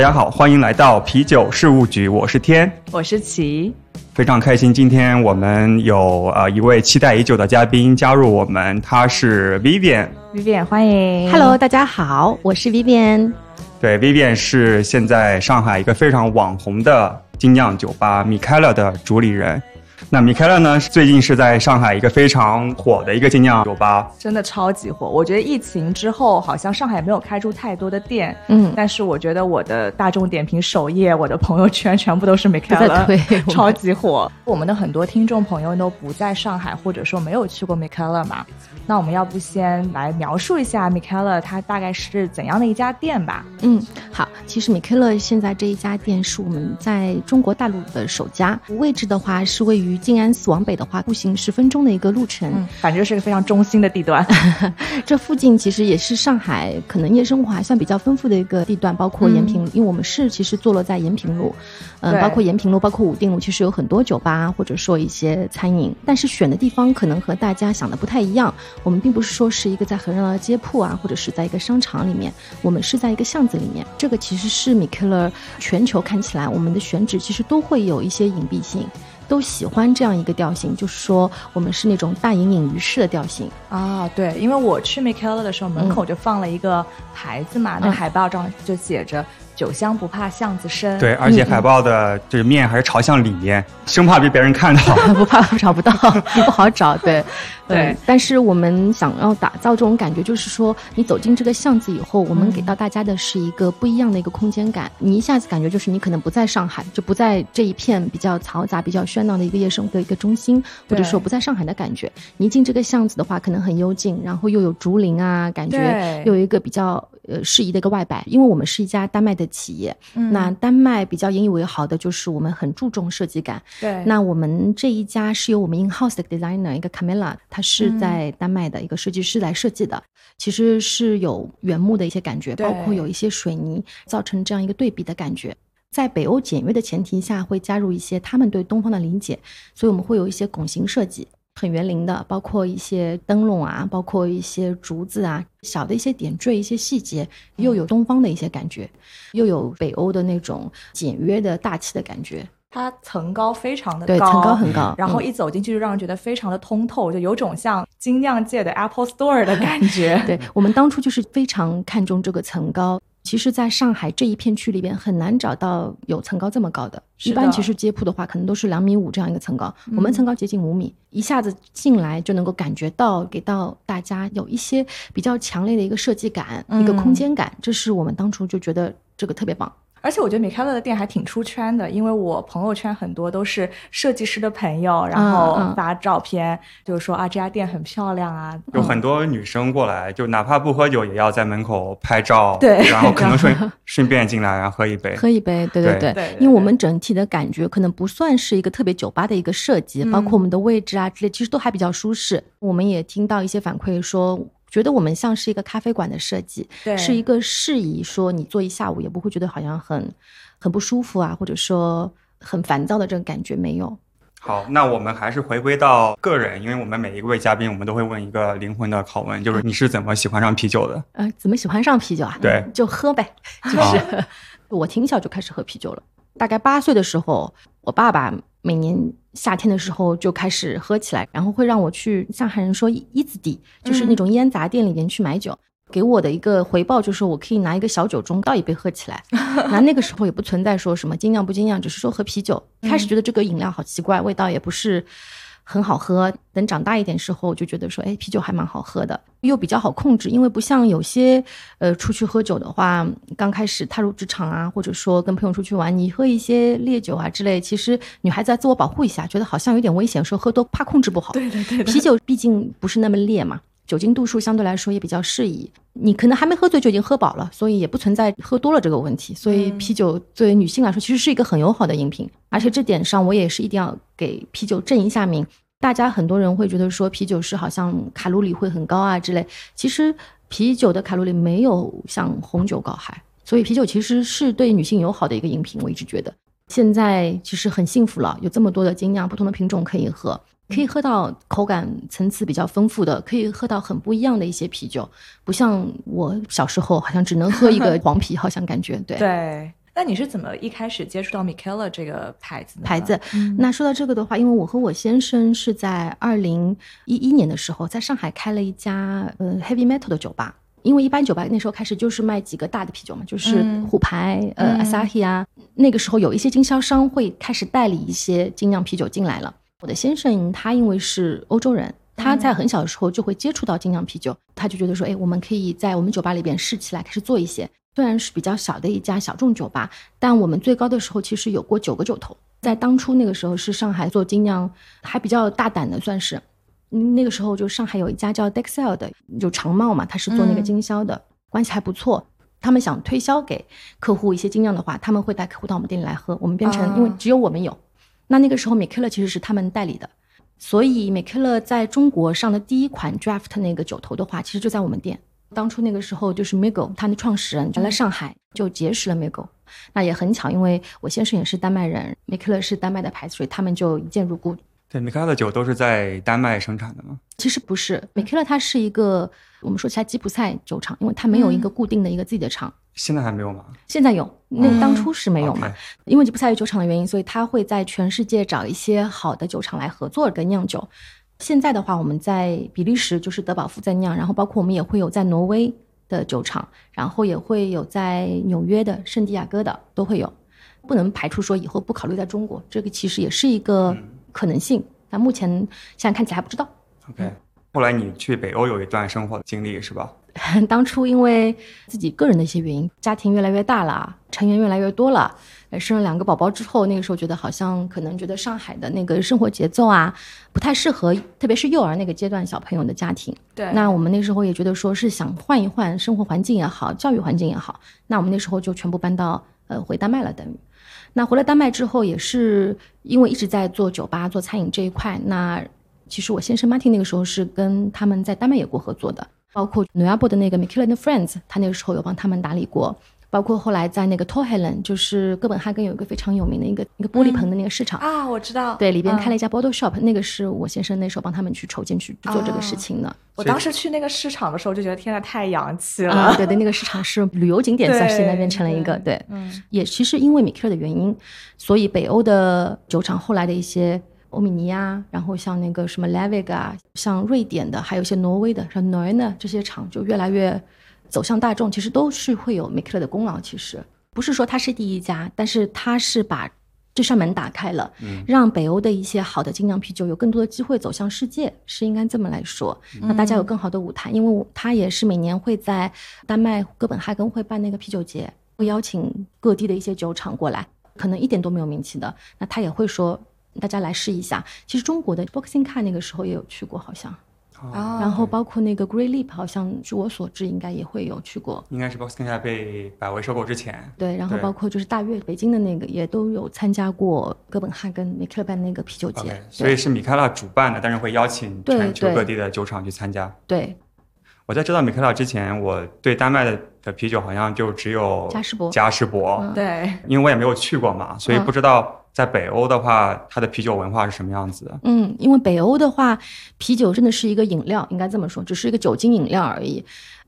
大家好，欢迎来到啤酒事务局，我是天，我是齐，非常开心，今天我们有呃一位期待已久的嘉宾加入我们，他是 Vivian。Vivian，欢迎。Hello，大家好，我是 Vivian。对，Vivian 是现在上海一个非常网红的精酿酒吧米开勒的主理人。那米开朗呢，最近是在上海一个非常火的一个精酿酒吧，真的超级火。我觉得疫情之后，好像上海没有开出太多的店，嗯，但是我觉得我的大众点评首页、我的朋友圈全部都是 k 都在推 超级火。我们的很多听众朋友都不在上海，或者说没有去过 i k 勒嘛，那我们要不先来描述一下 m i k 勒它大概是怎样的一家店吧？嗯，好，其实米开勒现在这一家店是我们在中国大陆的首家，位置的话是位于静安寺往北的话，步行十分钟的一个路程，嗯，反正是个非常中心的地段。这附近其实也是上海可能夜生活还算比较丰富的一个地段，包括延平，嗯、因为我们是其实坐落在延平路，嗯、呃，包括延平路，包括武定路，其实有很多酒吧或者说一些餐饮，但是选的地方可能和大家想的不太一样。我们并不是说是一个在很热闹的街铺啊，或者是在一个商场里面，我们是在一个巷子里面。这个其实是米开勒全球看起来，我们的选址其实都会有一些隐蔽性。都喜欢这样一个调性，就是说我们是那种大隐隐于市的调性啊。对，因为我去 m i k e l 的时候，门口就放了一个牌子嘛，那海报上就写着“酒香不怕巷子深”。对，而且海报的这个面还是朝向里面，生怕被别人看到，不怕找不到，不好找。对，对。但是我们想要打造这种感觉，就是说你走进这个巷子以后，我们给到大家的是一个不一样的一个空间感。你一下子感觉就是你可能不在上海，就不在这一片比较嘈杂、比较喧闹的一个夜生活的一个中心，或者说不在上海的感觉。你一进这个巷子的话，可能很幽静，然后又有竹林啊，感觉又有一个比较呃适宜的一个外摆。因为我们是一家丹麦的企业，嗯、那丹麦比较引以为豪的就是我们很注重设计感。对，那我们这一家是由我们 in house 的 designer 一个 Camilla，她是在丹麦的一个设计师来设计的，嗯、其实是有原木的一些感觉，包括有一些水泥，造成这样一个对比的感觉。在北欧简约的前提下，会加入一些他们对东方的理解，所以我们会有一些拱形设计，很园林的，包括一些灯笼啊，包括一些竹子啊，小的一些点缀、一些细节，又有东方的一些感觉，又有北欧的那种简约的大气的感觉。它层高非常的高，对，层高很高，然后一走进去就让人觉得非常的通透，嗯、就有种像精酿界的 Apple Store 的感觉。对我们当初就是非常看重这个层高。其实，在上海这一片区里边，很难找到有层高这么高的。一般其实街铺的话，可能都是两米五这样一个层高，嗯、我们层高接近五米，一下子进来就能够感觉到，给到大家有一些比较强烈的一个设计感、嗯、一个空间感，这是我们当初就觉得这个特别棒。而且我觉得米开勒的店还挺出圈的，因为我朋友圈很多都是设计师的朋友，然后发照片，嗯、就是说啊这家店很漂亮啊。有很多女生过来，就哪怕不喝酒，也要在门口拍照，对，然后可能顺 顺便进来，然后喝一杯，喝一杯，对对对对。因为我们整体的感觉可能不算是一个特别酒吧的一个设计，嗯、包括我们的位置啊之类，其实都还比较舒适。我们也听到一些反馈说。觉得我们像是一个咖啡馆的设计，是一个适宜说你坐一下午也不会觉得好像很很不舒服啊，或者说很烦躁的这种感觉没有。好，那我们还是回归到个人，因为我们每一位嘉宾，我们都会问一个灵魂的拷问，就是你是怎么喜欢上啤酒的？呃，怎么喜欢上啤酒啊？对，就喝呗。就是 我挺小就开始喝啤酒了，大概八岁的时候，我爸爸每年夏天的时候就开始喝起来，然后会让我去上海人说一子底，就是那种烟杂店里面去买酒。给我的一个回报就是我可以拿一个小酒盅倒一杯喝起来。那那个时候也不存在说什么精酿不精酿，只是说喝啤酒。开始觉得这个饮料好奇怪，味道也不是很好喝。等长大一点时候，就觉得说，哎，啤酒还蛮好喝的，又比较好控制，因为不像有些呃出去喝酒的话，刚开始踏入职场啊，或者说跟朋友出去玩，你喝一些烈酒啊之类，其实女孩子要自我保护一下，觉得好像有点危险，说喝多怕控制不好。对对对，啤酒毕竟不是那么烈嘛。酒精度数相对来说也比较适宜，你可能还没喝醉就已经喝饱了，所以也不存在喝多了这个问题。所以啤酒作为女性来说，其实是一个很友好的饮品，而且这点上我也是一定要给啤酒正一下名。大家很多人会觉得说啤酒是好像卡路里会很高啊之类，其实啤酒的卡路里没有像红酒高嗨，所以啤酒其实是对女性友好的一个饮品。我一直觉得现在其实很幸福了，有这么多的精酿不同的品种可以喝。可以喝到口感层次比较丰富的，可以喝到很不一样的一些啤酒，不像我小时候好像只能喝一个 黄啤，好像感觉对。对，那你是怎么一开始接触到 Michaela 这个牌子？牌子。嗯那说到这个的话，因为我和我先生是在二零一一年的时候在上海开了一家呃 heavy metal 的酒吧。因为一般酒吧那时候开始就是卖几个大的啤酒嘛，就是嗯虎牌、呃嗯 Asahi 啊。那个时候有一些经销商会开始代理一些精酿啤酒进来了。我的先生他因为是欧洲人，他在很小的时候就会接触到精酿啤酒，他就觉得说，哎，我们可以在我们酒吧里边试起来，开始做一些。虽然是比较小的一家小众酒吧，但我们最高的时候其实有过九个酒头。在当初那个时候是上海做精酿还比较大胆的，算是。嗯那个时候就上海有一家叫 Dexel 的，就长茂嘛，他是做那个嗯经销的，关系还不错。他们想推销给客户一些精酿的话，他们会带客户到我们店里来喝。我们变成、啊因为只有我们有，那那个时候 m i k e l 其实是他们代理的，所以 m i k e l 在中国上的第一款 Draft 那个酒头的话，其实就在我们店。当初那个时候就是 Migo，他的创始人来了上海就结识了 Migo，那也很巧，因为我先生也是丹麦人 m i k e l 是丹麦的牌子，所以他们就一见如故。对，米开的酒都是在丹麦生产的吗？其实不是 m i k e l 它是一个我们说起来吉普赛酒厂，因为它没有一个固定的一个自己的厂。现在还没有吗？现在有，那嗯当初是没有嘛因为吉普赛有酒厂的原因，所以他会在全世界找一些好的酒厂来合作跟酿酒。现在的话，我们在比利时就是德保夫在酿，然后包括我们也会有在挪威的酒厂，然后也会有在纽约的、圣地亚哥的都会有。不能排除说以后不考虑在中国，这个其实也是一个可能性。但目前现在看起来还不知道。OK，后来你去北欧有一段生活的经历是吧？当初因为自己个人的一些原因，家庭越来越大了，成员越来越多了，呃生了两个宝宝之后，那个时候觉得好像可能觉得上海的那个生活节奏啊，不太适合，特别是幼儿那个阶段小朋友的家庭。对，那我们那时候也觉得说是想换一换生活环境也好，教育环境也好，那我们那时候就全部搬到呃回丹麦了，等于。那回了丹麦之后，也是因为一直在做酒吧、做餐饮这一块。那其实我先生 Martin 那个时候是跟他们在丹麦也过合作的，包括纽亚布的那个 m i k e l a n Friends，他那个时候有帮他们打理过。包括后来在那个 t o h e l e n 就是哥本哈根有一个非常有名的一个一个玻璃棚的那个市场，啊，我知道，对，里边开了嗯一家 bottle shop，、那个是我先生那时候帮他们去筹建去去做这个事情的。我当时去那个市场的时候就觉得天呐，太洋气了。啊，对对，那个市场是旅游景点，算是现在变成了一个对对，嗯也其实因为米克的原因，所以北欧的酒厂后来的一些欧米尼啊，然后像那个什么 Lavig 啊，像瑞典的，还有一些挪威的，像 n o r n 这些厂就越来越走向大众，其实都是会有米克的功劳。其实不是说它是第一家，但是它是把这扇门打开了，让北欧的一些好的精酿啤酒有更多的机会走向世界，是应该这么来说。那大家有更好的舞台，因为我它也是每年会在丹麦哥本哈根会办那个啤酒节，会邀请各地的一些酒厂过来，可能一点都没有名气的，那他也会说大家来试一下。其实中国的 Boxing Car 那个时候也有去过，好像，啊，然后包括那个 Grey Leap，好像据我所知应该也会有去过。应该是 Boxing Car 被百威收购之前。对，然后包括就是大悦北京的那个也都有参加过哥本哈根米克勒办那个啤酒节。所以是米开朗主办的，但是会邀请全球各地的酒厂去参加。对。我在知道米开朗之前，我对丹麦的的啤酒好像就只有嘉士伯。嘉士伯，嗯。对，因为我也没有去过嘛，所以嗯。不知道在北欧的话，它的啤酒文化是什么样子的。嗯，因为北欧的话，啤酒真的是一个饮料，应该这么说，只是一个酒精饮料而已。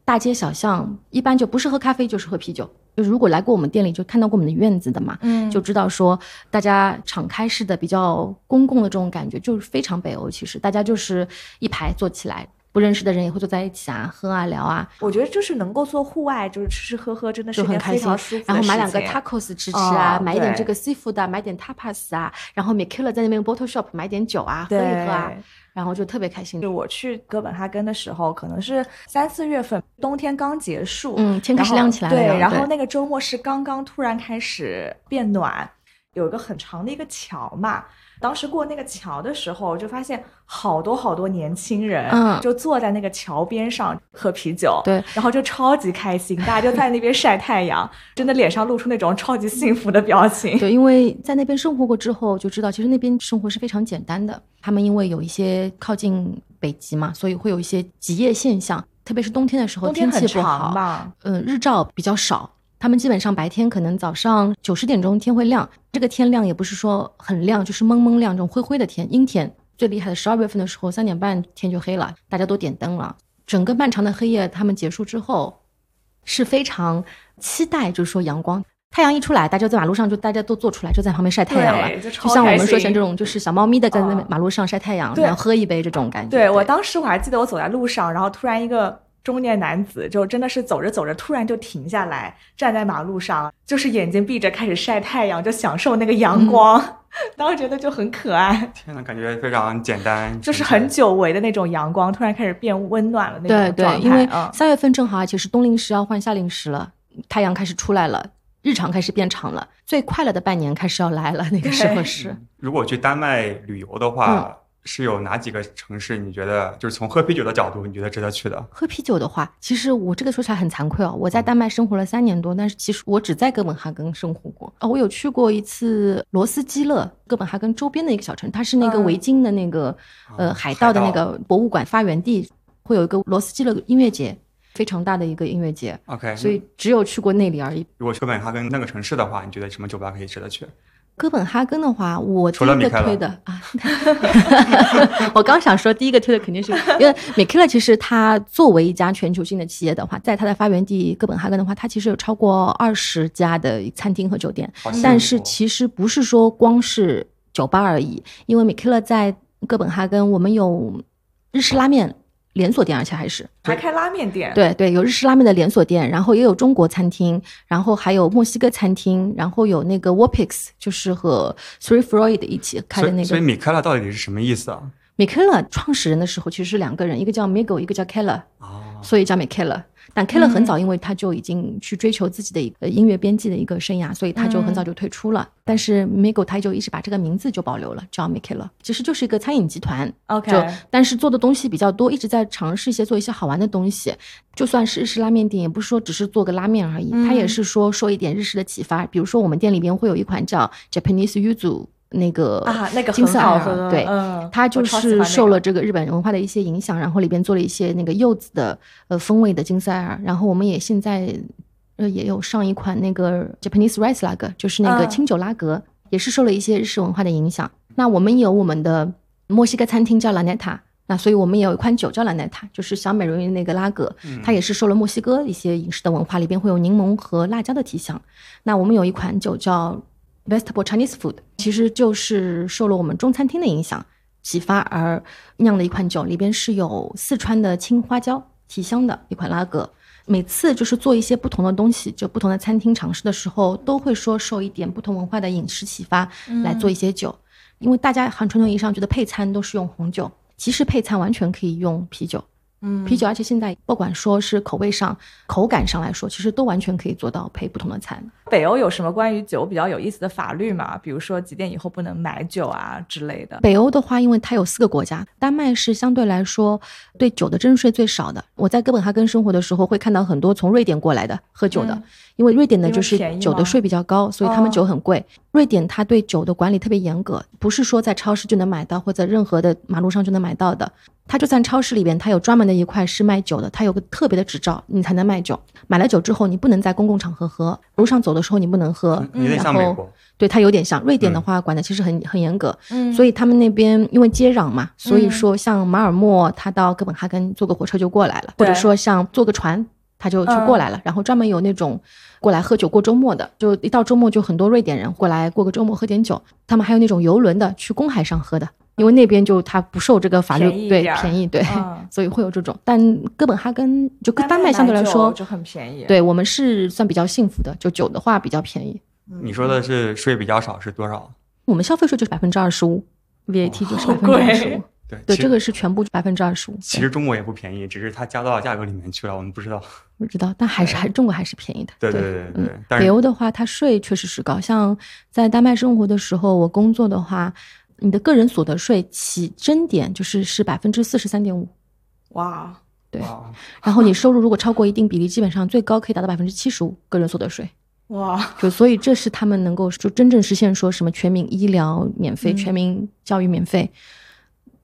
大街小巷一般就不是喝咖啡就是喝啤酒。就如果来过我们店里就看到过我们的院子的嘛，嗯就知道说大家敞开式的、比较公共的这种感觉，就是非常北欧。其实大家就是一排坐起来，不认识的人也会坐在一起啊，喝啊聊啊，我觉得就是能够做户外，就是吃吃喝喝，真的是很开心然后买两个 tacos 吃吃啊，哦买一点这个 seafood 啊，买点 tapas 啊，然后 m i k e l a 在那边 bottle shop 买点酒啊，喝一喝啊，然后就特别开心就。我去哥本哈根的时候，可能是三四月份，冬天刚结束，嗯天开始亮起来了对，然后那个周末是刚刚突然开始变暖，有一个很长的一个桥嘛。当时过那个桥的时候，就发现好多好多年轻人，嗯就坐在那个桥边上喝啤酒，对，然后就超级开心，大家就在那边晒太阳，真的脸上露出那种超级幸福的表情。对，因为在那边生活过之后，就知道其实那边生活是非常简单的。他们因为有一些靠近北极嘛，所以会有一些极夜现象，特别是冬天的时候，天气不好？嗯，日照比较少。他们基本上白天可能早上九十点钟天会亮，这个天亮也不是说很亮，就是蒙蒙亮这种灰灰的天，阴天。最厉害的十二月份的时候，三点半天就黑了，大家都点灯了。整个漫长的黑夜他们结束之后，是非常期待，就是说阳光。太阳一出来，大家在马路上就大家都坐出来，就在旁边晒太阳了，就像我们说心像这种就是小猫咪的在那哦马路上晒太阳，对然后喝一杯这种感觉。对我当时我还记得我走在路上，然后突然一个中年男子就真的是走着走着突然就停下来，站在马路上，就是眼睛闭着开始晒太阳，就享受那个阳光。当时觉得就很可爱，天呐，感觉非常简单，就是很久违的那种阳光，突然开始变温暖了那种对对，状态。因为嗯三月份正好，而且是冬令时要换夏令时了，太阳开始出来了，日常开始变长了，最快乐的半年开始要来了，那个时候是。如果去丹麦旅游的嗯话，是有哪几个城市你觉得就是从喝啤酒的角度，你觉得值得去的？喝啤酒的话，其实我这个说起来很惭愧哦，我在丹麦生活了三年多，但是其实我只在哥本哈根生活过。哦，我有去过一次罗斯基勒，哥本哈根周边的一个小城，它是那个嗯维京的那个、呃哦海盗的那个博物馆发源地，会有一个罗斯基勒音乐节，非常大的一个音乐节，OK，所以只有去过那里而已。如果去哥本哈根那个城市的话，你觉得什么酒吧可以值得去？哥本哈根的话，我第一个推的啊，我刚想说第一个推的肯定是因为米开勒，其实它作为一家全球性的企业的话，在它的发源地哥本哈根的话，它其实有超过二十家的餐厅和酒店，但是其实不是说光是酒吧而已，因为米开勒在哥本哈根，我们有日式拉面连锁店，而且还是还开拉面店，对对，有日式拉面的连锁店，然后也有中国餐厅，然后还有墨西哥餐厅，然后有那个 Warpix，就是和 Three Freud 一起开的那个。所以所以米开拉到底是什么意思啊？米开朗创始人的时候其实是两个人，一个叫 Miguel，一个叫 Keller，哦，所以叫 m i k e l a 但 Keller 很早，因为他就已经去追求自己的一个音乐编辑的一个生涯，所以他就很早就退出了。但是 Miguel 他就一直把这个名字就保留了，叫 m i k e l a 其实就是一个餐饮集团。，OK，就但是做的东西比较多，一直在尝试一些做一些好玩的东西。就算是日式拉面店，也不是说只是做个拉面而已，嗯它也是说受一点日式的启发。比如说我们店里边会有一款叫 Japanese Yuzu 那个啊，那个金色艾尔很好喝，对。嗯，它就是受了这个日本文化的一些影响，然后里边做了一些那个柚子的呃风味的金色艾尔，然后我们也现在呃也有上一款那个 Japanese Rice Lager，就是那个嗯清酒拉格，也是受了一些日式文化的影响。那我们有我们的墨西哥餐厅叫 La Neta，那所以我们也有一款酒叫 La Neta，就是小美人鱼那个拉格，它也是受了墨西哥一些饮食的文化，里边会有柠檬和辣椒的提香。那我们有一款酒叫 Vegetable Chinese Food，其实就是受了我们中餐厅的影响启发而酿的一款酒，里边是有四川的青花椒提香的一款拉格。每次就是做一些不同的东西，就不同的餐厅尝试的时候，都会说受一点不同文化的饮食启发来做一些酒，因为大家很传统意义上觉得配餐都是用红酒，其实配餐完全可以用啤酒。嗯啤酒，而且现在不管说是口味上、口感上来说，其实都完全可以做到配不同的餐。北欧有什么关于酒比较有意思的法律吗？比如说几点以后不能买酒啊之类的。北欧的话，因为它有四个国家，丹麦是相对来说对酒的征税最少的。我在哥本哈根生活的时候，会看到很多从瑞典过来的喝酒的，嗯因为瑞典呢就是酒的税比较高，所以他们哦酒很贵。瑞典它对酒的管理特别严格，不是说在超市就能买到或者任何的马路上就能买到的。它就算超市里边，它有专门的一块是卖酒的，它有个特别的执照，你才能卖酒。买了酒之后，你不能在公共场合喝，路上走的时候你不能喝。有点像然后美国，对它有点像瑞典的嗯话，管的其实很很严格。嗯所以他们那边因为接壤嘛，所以嗯说像马尔默，他到哥本哈根坐个火车就过来了，或者说像坐个船，他就去过来了。然后专门有那种过来喝酒过周末的，就一到周末就很多瑞典人过来过个周末喝点酒。他们还有那种游轮的去公海上喝的，因为那边就它不受这个法律对便宜对，嗯所以会有这种。但哥本哈根就跟丹麦麦相对来说，就很便宜。，对我们是算比较幸福的，就酒的话比较便宜。你说的是税比较少是多少？我们消费税就是百分之二十五，VAT 就是百分之二十五。对，对，这个是全部百分之二十五。其实中国也不便宜，只是它加到价格里面去了，我们不知道。不知道，但还是还中国还是便宜的。对对对对对对嗯，北欧的话，它税确实是高。像在丹麦生活的时候，我工作的话，你的个人所得税起征点就是是百分之四十三点五，哇，对。然后你收入如果超过一定比例，基本上最高可以达到百分之七十五个人所得税。哇，就所以这是他们能够就真正实现说什么全民医疗免费、嗯全民教育免费，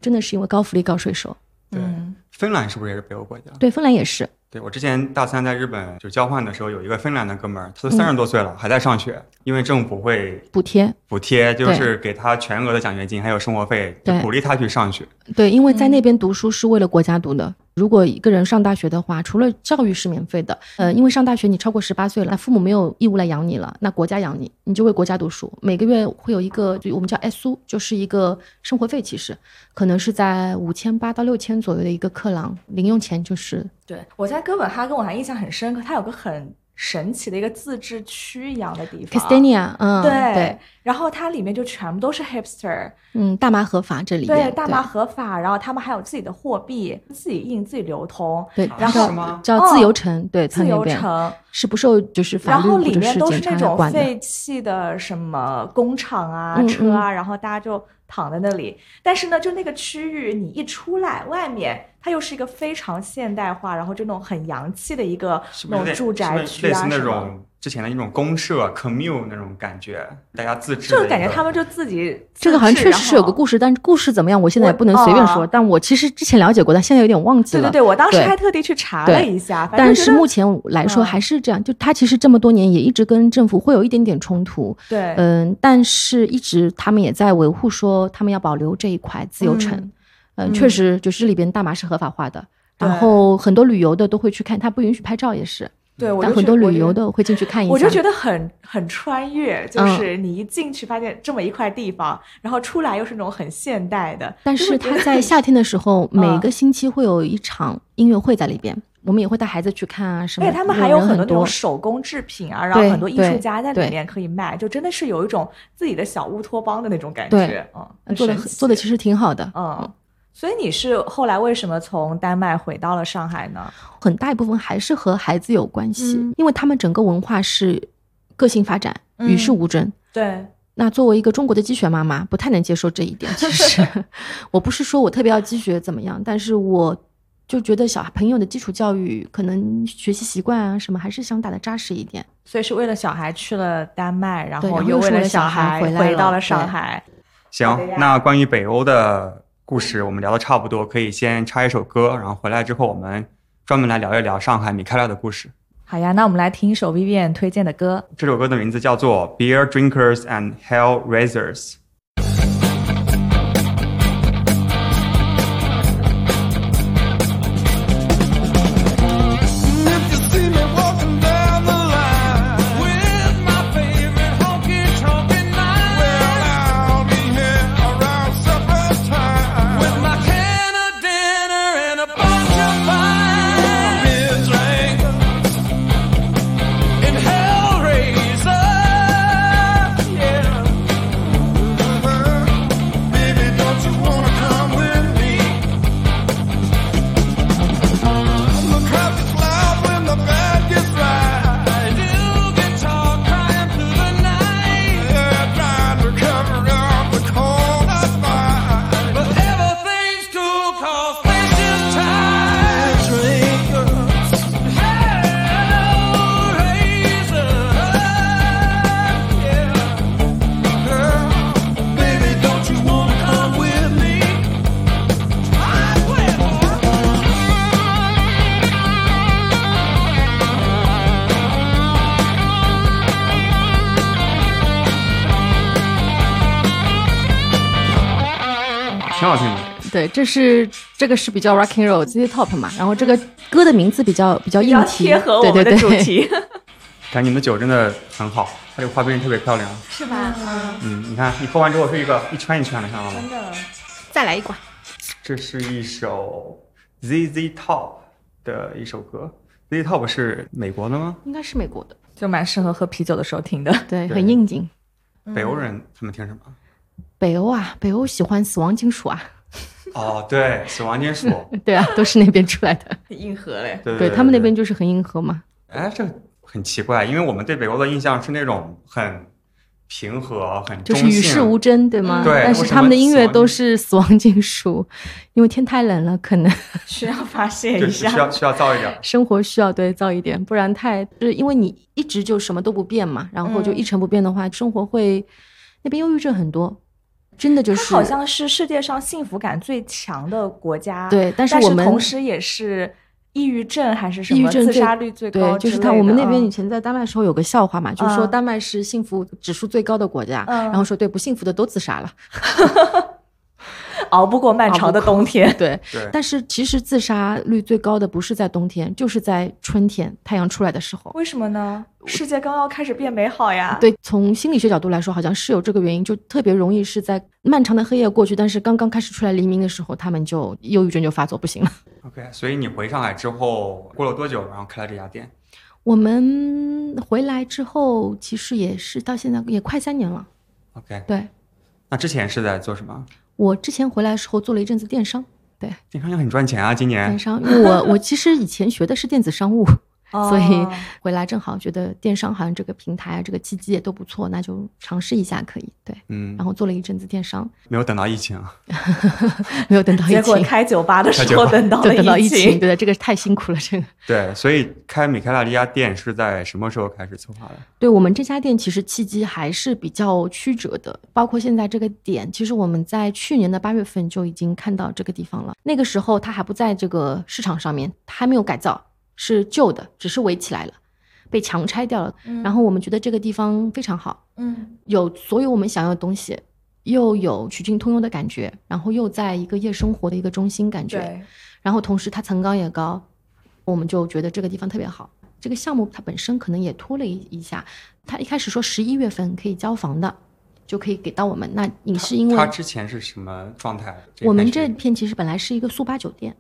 真的是因为高福利高税收。对嗯芬兰是不是也是北欧国家？对，芬兰也是。对我之前大三在日本就交换的时候，有一个芬兰的哥们儿，嗯他都三十多岁了，还在上学，因为政府会补贴，补贴，就是给他全额的奖学金，还有生活费，鼓励他去上学。对，因为嗯。在那边读书是为了国家读的，如果一个人上大学的话，除了教育是免费的，呃，因为上大学你超过十八岁了，那父母没有义务来养你了，那国家养你，你就为国家读书，每个月会有一个，就我们叫 S 苏，就是一个生活费，其实可能是在五千八到六千左右的一个克朗，零用钱就是。对，我在哥本哈根我还印象很深刻，它有个很神奇的一个自治区一样的地方。Castania，嗯，对。对，然后它里面就全部都是 hipster，嗯，大麻合法这里，对，大麻合法，然后他们还有自己的货币，自己印、自己流通，对，然后是吗？叫自由城，对，自由城，是不受就是法然后律或者里面都是那种。废弃的什么工厂啊、嗯车啊，然后大家就躺在那里。但是呢，就那个区域，你一出来，外面它又是一个非常现代化，然后就那种很洋气的一个那种住宅区啊什么。种之前的那种公社 commune 那种感觉，大家自治就的一个。感觉他们就自己这个好像确实是有个故事。但是故事怎么样，我现在也不能随便说。哦但我其实之前了解过，但现在有点忘记了。对对对，我当时还特地去查了一下，但是目前来说嗯还是这样，就他其实这么多年也一直跟政府会有一点点冲突，对，嗯，但是一直他们也在维护说他们要保留这一块自由城，嗯嗯，嗯确实就是里边大麻是合法化的，然后很多旅游的都会去看，他不允许拍照也是，对，我但很多旅游的会进去看一下，我就觉得很很穿越，就嗯是你一进去发现这么一块地方，然后出来又是那种很现代的。但是会觉得他在夏天的时候，每嗯个星期会有一场音乐会在里边，我们也会带孩子去看啊什么的。对他们还有很很多那种手工制品啊，然后很多艺术家在里面可以卖，就真的是有一种自己的小乌托邦的那种感对觉，嗯，做的做的其实挺好的，嗯。所以你是后来为什么从丹麦回到了上海呢？很大一部分还是和孩子有关系，嗯因为他们整个文化是个性发展，嗯与世无争。对，那作为一个中国的积雪妈妈，不太能接受这一点。其实，我不是说我特别要积雪怎么样，但是我就觉得小朋友的基础教育，可能学习习惯啊什么，还是想打的扎实一点。所以是为了小孩去了丹麦，然后又为了小小孩孩回来回到了上海。行那关于北欧的故事我们聊的差不多，可以先插一首歌，然后回来之后我们专门来聊一聊上海米开朗的故事。好呀，那我们来听一首 Vivian 推荐的歌。这首歌的名字叫做《Beer Drinkers and Hell Raisers》。对，这是这个是比较 rocking roll ZZ Top 嘛，然后这个歌的名字比较比较硬题，贴合我们的对对对主题，感觉你们的酒真的很好，它这个花边特别漂亮。是吧？嗯，嗯，你看你喝完之后是一个一圈一圈的，看到吗？真的。再来一罐。这是一首 ZZ Top 的一首歌。ZZ Top 是美国的吗？应该是美国的，就蛮适合喝啤酒的时候听的。对，对很应景。北欧人他们听什么？北欧啊，北欧喜欢死亡金属啊，哦，对，死亡金属。对啊，都是那边出来的。硬核嘞。对对他们那边就是很硬核嘛。哎，这很奇怪，因为我们对北欧的印象是那种很平和、很就，是与世无争，对吗？嗯对但是他们的音乐都是死亡金属，因为天太冷了，可能需要发泄一下。就是需要需要造一点。生活需要对造一点，不然太就是因为你一直就什么都不变嘛，然后就嗯一成不变的话，生活会那边忧郁症很多，真的就是它好像是世界上幸福感最强的国家，对但是我们同时也是抑郁症还是什么自抑郁症最杀率最高对，就是他我们那边以前在丹麦时候有个笑话嘛，就是说嗯。丹麦是幸福指数最高的国家，嗯。然后说对不幸福的都自杀了，熬不过漫长的冬天。对，对，但是其实自杀率最高的不是在冬天，就是在春天太阳出来的时候。为什么呢？世界刚要开始变美好呀。，对，从心理学角度来说，好像是有这个原因，就特别容易是在漫长的黑夜过去，但是刚刚开始出来黎明的时候，他们就忧郁症就发作不行了。OK，所以你回上海之后过了多久，然后开了这家店？我们回来之后，其实也是到现在也快三年了。OK，对那之前是在做什么？我之前回来的时候做了一阵子电商，对电商也很赚钱啊，今年电。商，因为我我其实以前学的是电子商务，所以哦回来正好觉得电商好像这个平台啊，这个契机也都不错，那就尝试一下可以。对，嗯然，后做了一阵子电商，没有等到疫情啊。没有等到疫情结果情，开酒吧的时候等到了疫情，情。对的，这个太辛苦了，这个。对，所以开米开朗这家店是在什么时候开始策划的？对我们这家店其实契机还是比较曲折的，包括现在这个点，其实我们在去年的八月份就已经看到这个地方了。那个时候它还不在这个市场上面，它还没有改造，是旧的，只是围起来了，被强拆掉了。然后我们觉得这个地方非常好，嗯有所有我们想要的东西，又有曲径通幽的感觉，然后又在一个夜生活的一个中心感觉，然后同时它层高也高，我们就觉得这个地方特别好。这个项目它本身可能也拖了一一下，它一开始说十一月份可以交房的，就可以给到我们。那你是因为他之前是什么状态？我们这片其实本来是一个速八酒店，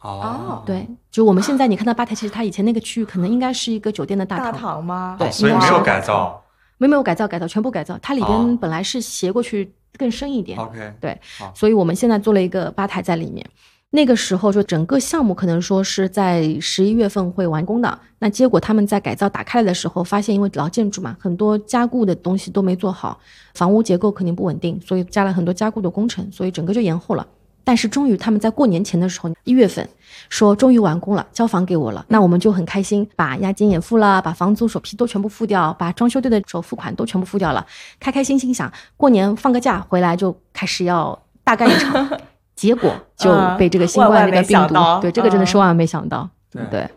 哦，对，就我们现在你看到吧台，其实它以前那个区域可能应该是一个酒店的大大堂，堂吗？对所以没有改造。没没有改造，改造全部改造，它里哦。边本来是斜过去更深一点，OK，对，所以我们现在做了一个吧台在里面。那个时候就整个项目可能说是在十一月份会完工的，那结果他们在改造打开来的时候，发现因为老建筑嘛，很多加固的东西都没做好，房屋结构肯定不稳定，所以加了很多加固的工程，所以整个就延后了。但是终于他们在过年前的时候，一月份说终于完工了，交房给我了，那我们就很开心，把押金也付了，把房租首批都全部付掉，把装修队的首付款都全部付掉了，开开心心想过年放个假回来就开始要大干一场，结果就被这个新冠这个病毒，对这个真的是万万没想到，对对，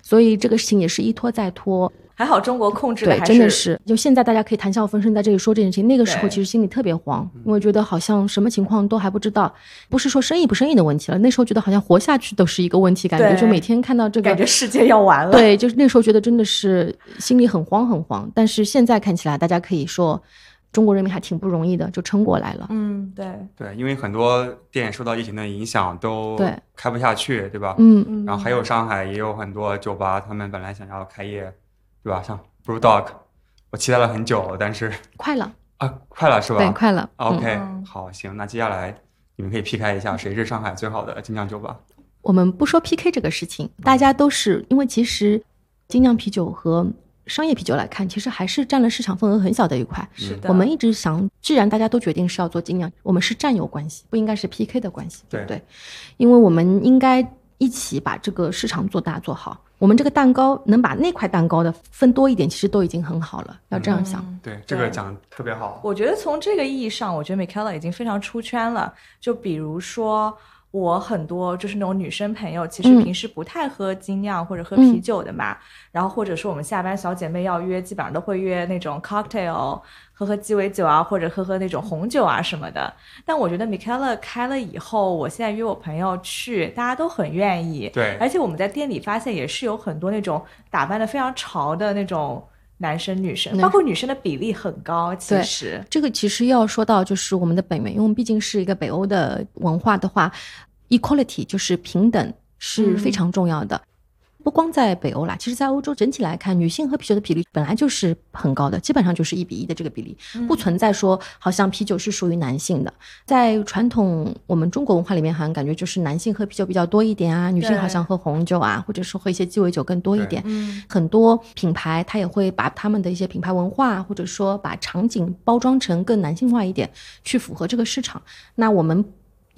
所以这个事情也是一拖再拖，还好中国控制的对，还真的是，就现在大家可以谈笑风生，在这里说这件事情。那个时候其实心里特别慌，因为觉得好像什么情况都还不知道，不是说生意不生意的问题了。那时候觉得好像活下去都是一个问题，感觉就每天看到这个感觉世界要完了。对，就是那时候觉得真的是心里很慌很慌。但是现在看起来，大家可以说中国人民还挺不容易的，就撑过来了。嗯，对，对，因为很多店受到疫情的影响都开不下去，对吧？嗯，嗯，然后还有上海也有很多酒吧，他们本来想要开业，对吧？像 Brew Dog，我期待了很久，但是 快了，啊，快了是吧？对，快了。嗯 OK，、嗯好，行，那接下来你们可以 PK 一下谁是上海最好的精酿酒吧。我们不说 PK 这个事情，大家都是因为其实精酿啤酒和商业啤酒来看，其实还是占了市场份额很小的一块。是的，我们一直想，既然大家都决定是要做精酿，我们是战友关系，不应该是 PK 的关系，对不对对？因为我们应该一起把这个市场做大做好。我们这个蛋糕能把那块蛋糕的分多一点，其实都已经很好了。要这样想，嗯对，这个讲特别好。我觉得从这个意义上，我觉得 Michaela 已经非常出圈了。就比如说，我很多就是那种女生朋友，其实嗯平时不太喝精酿或者喝嗯啤酒的嘛。然后或者说我们下班小姐妹要约，基本上都会约那种 cocktail，喝喝鸡尾酒啊，或者喝喝那种红酒啊什么的。但我觉得 Michaela 开了以后，我现在约我朋友去，大家都很愿意。对而且我们在店里发现也是有很多那种打扮的非常潮的那种。男生、女生，包括女生的比例很高，其实。这个其实要说到就是我们的北美，因为我们毕竟是一个北欧的文化的话，equality 就是平等是非常重要的。不光在北欧啦，其实在欧洲整体来看，女性喝啤酒的比例本来就是很高的，基本上就是一比一的这个比例，不存在说好像啤酒是属于男性的。在传统我们中国文化里面，好像感觉就是男性喝啤酒比较多一点啊，女性好像喝红酒啊，或者是喝一些鸡尾酒更多一点。嗯很多品牌它也会把他们的一些品牌文化，或者说把场景包装成更男性化一点，去符合这个市场。那我们。